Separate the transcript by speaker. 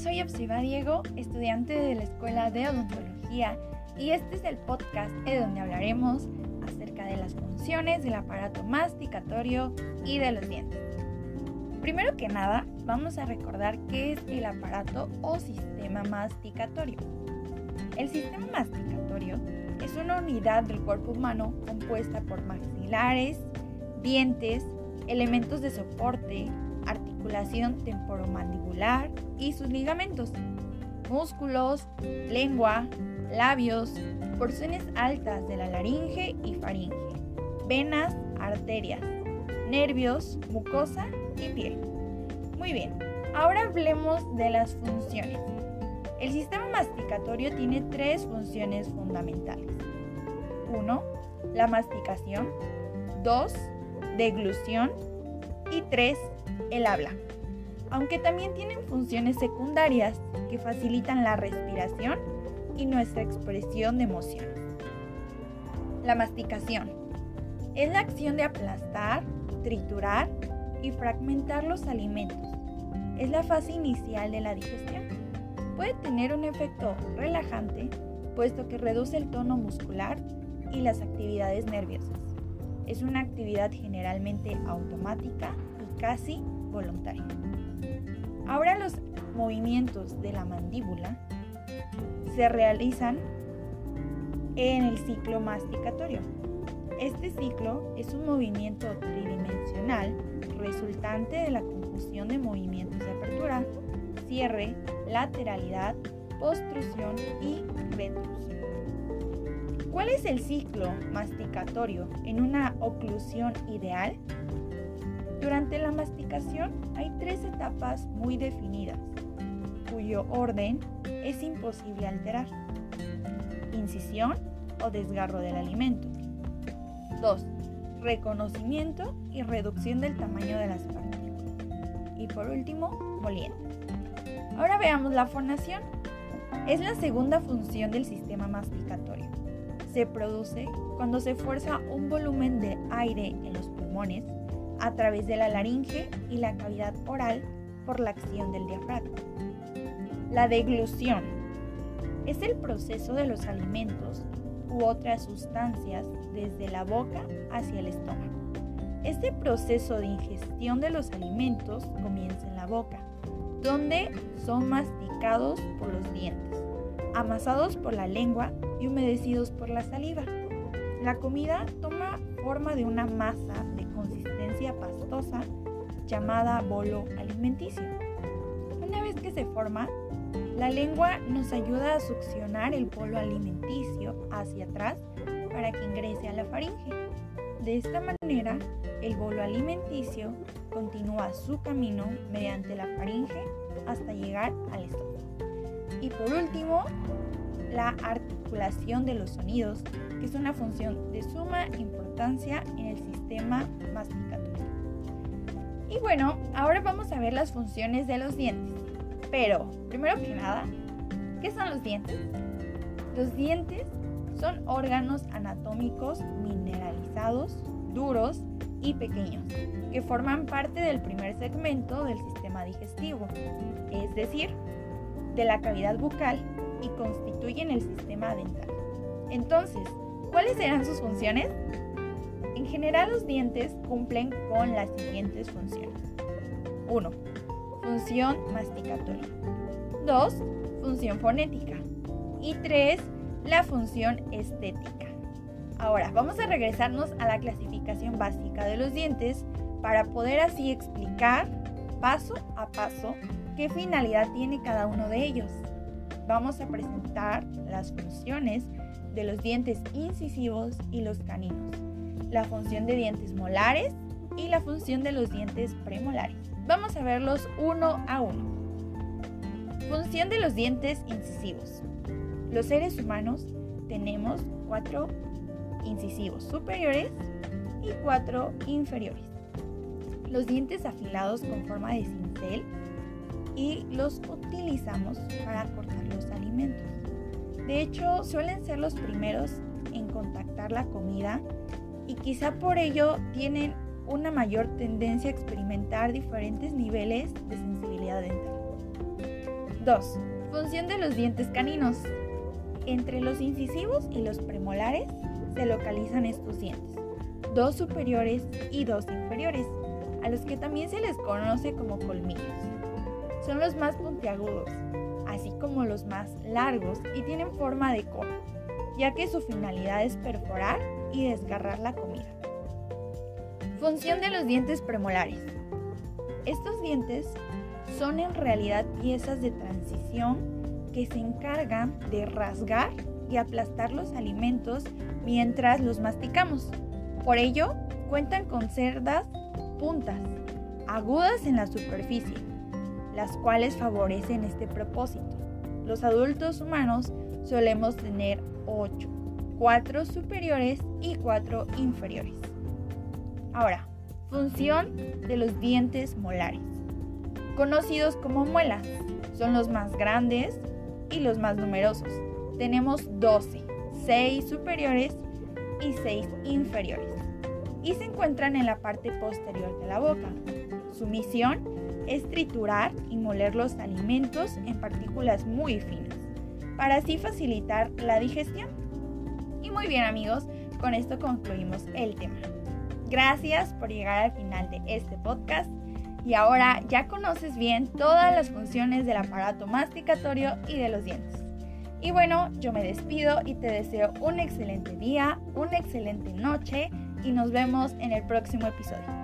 Speaker 1: soy Epsiba Diego, estudiante de la Escuela de Odontología, y este es el podcast en donde hablaremos acerca de las funciones del aparato masticatorio y de los dientes. Primero que nada, vamos a recordar qué es el aparato o sistema masticatorio. El sistema masticatorio es una unidad del cuerpo humano compuesta por maxilares, dientes, elementos de soporte, articulación temporomandibular y sus ligamentos, músculos, lengua, labios, porciones altas de la laringe y faringe, venas, arterias, nervios, mucosa y piel. Muy bien, ahora hablemos de las funciones. El sistema masticatorio tiene tres funciones fundamentales. 1. La masticación. 2. Deglución. Y 3 el habla, aunque también tienen funciones secundarias que facilitan la respiración y nuestra expresión de emociones. La masticación es la acción de aplastar, triturar y fragmentar los alimentos. Es la fase inicial de la digestión. Puede tener un efecto relajante, puesto que reduce el tono muscular y las actividades nerviosas. Es una actividad generalmente automática casi voluntaria. Ahora los movimientos de la mandíbula se realizan en el ciclo masticatorio. Este ciclo es un movimiento tridimensional resultante de la confusión de movimientos de apertura, cierre, lateralidad, postrucción y retrusión. ¿Cuál es el ciclo masticatorio en una oclusión ideal? Durante la masticación hay tres etapas muy definidas, cuyo orden es imposible alterar. Incisión o desgarro del alimento. 2. Reconocimiento y reducción del tamaño de las partículas. Y por último, moliendo. Ahora veamos la fonación. Es la segunda función del sistema masticatorio. Se produce cuando se fuerza un volumen de aire en los pulmones a través de la laringe y la cavidad oral por la acción del diafragma. La deglución es el proceso de los alimentos u otras sustancias desde la boca hacia el estómago. Este proceso de ingestión de los alimentos comienza en la boca, donde son masticados por los dientes, amasados por la lengua y humedecidos por la saliva. La comida toma forma de una masa de pastosa llamada bolo alimenticio. Una vez que se forma, la lengua nos ayuda a succionar el bolo alimenticio hacia atrás para que ingrese a la faringe. De esta manera, el bolo alimenticio continúa su camino mediante la faringe hasta llegar al estómago. Y por último, la articulación de los sonidos, que es una función de suma importancia en el sistema masticatorio. Y bueno, ahora vamos a ver las funciones de los dientes. Pero, primero que nada, ¿qué son los dientes? Los dientes son órganos anatómicos mineralizados, duros y pequeños, que forman parte del primer segmento del sistema digestivo, es decir, de la cavidad bucal y constituyen el sistema dental. Entonces, ¿cuáles serán sus funciones? En general los dientes cumplen con las siguientes funciones. 1. Función masticatoria. 2. Función fonética. Y 3. La función estética. Ahora, vamos a regresarnos a la clasificación básica de los dientes para poder así explicar paso a paso qué finalidad tiene cada uno de ellos. Vamos a presentar las funciones de los dientes incisivos y los caninos la función de dientes molares y la función de los dientes premolares. Vamos a verlos uno a uno. Función de los dientes incisivos. Los seres humanos tenemos cuatro incisivos superiores y cuatro inferiores. Los dientes afilados con forma de cincel y los utilizamos para cortar los alimentos. De hecho, suelen ser los primeros en contactar la comida y quizá por ello tienen una mayor tendencia a experimentar diferentes niveles de sensibilidad dental. 2. Función de los dientes caninos. Entre los incisivos y los premolares se localizan estos dientes, dos superiores y dos inferiores, a los que también se les conoce como colmillos. Son los más puntiagudos, así como los más largos y tienen forma de cono, ya que su finalidad es perforar y desgarrar la comida. Función de los dientes premolares. Estos dientes son en realidad piezas de transición que se encargan de rasgar y aplastar los alimentos mientras los masticamos. Por ello, cuentan con cerdas puntas agudas en la superficie, las cuales favorecen este propósito. Los adultos humanos solemos tener 8, 4 superiores y 4 inferiores. Ahora, función de los dientes molares, conocidos como muelas, son los más grandes y los más numerosos. Tenemos 12, 6 superiores y 6 inferiores. Y se encuentran en la parte posterior de la boca. Su misión es triturar y moler los alimentos en partículas muy finas, para así facilitar la digestión. Y muy bien amigos, con esto concluimos el tema. Gracias por llegar al final de este podcast y ahora ya conoces bien todas las funciones del aparato masticatorio y de los dientes. Y bueno, yo me despido y te deseo un excelente día, una excelente noche y nos vemos en el próximo episodio.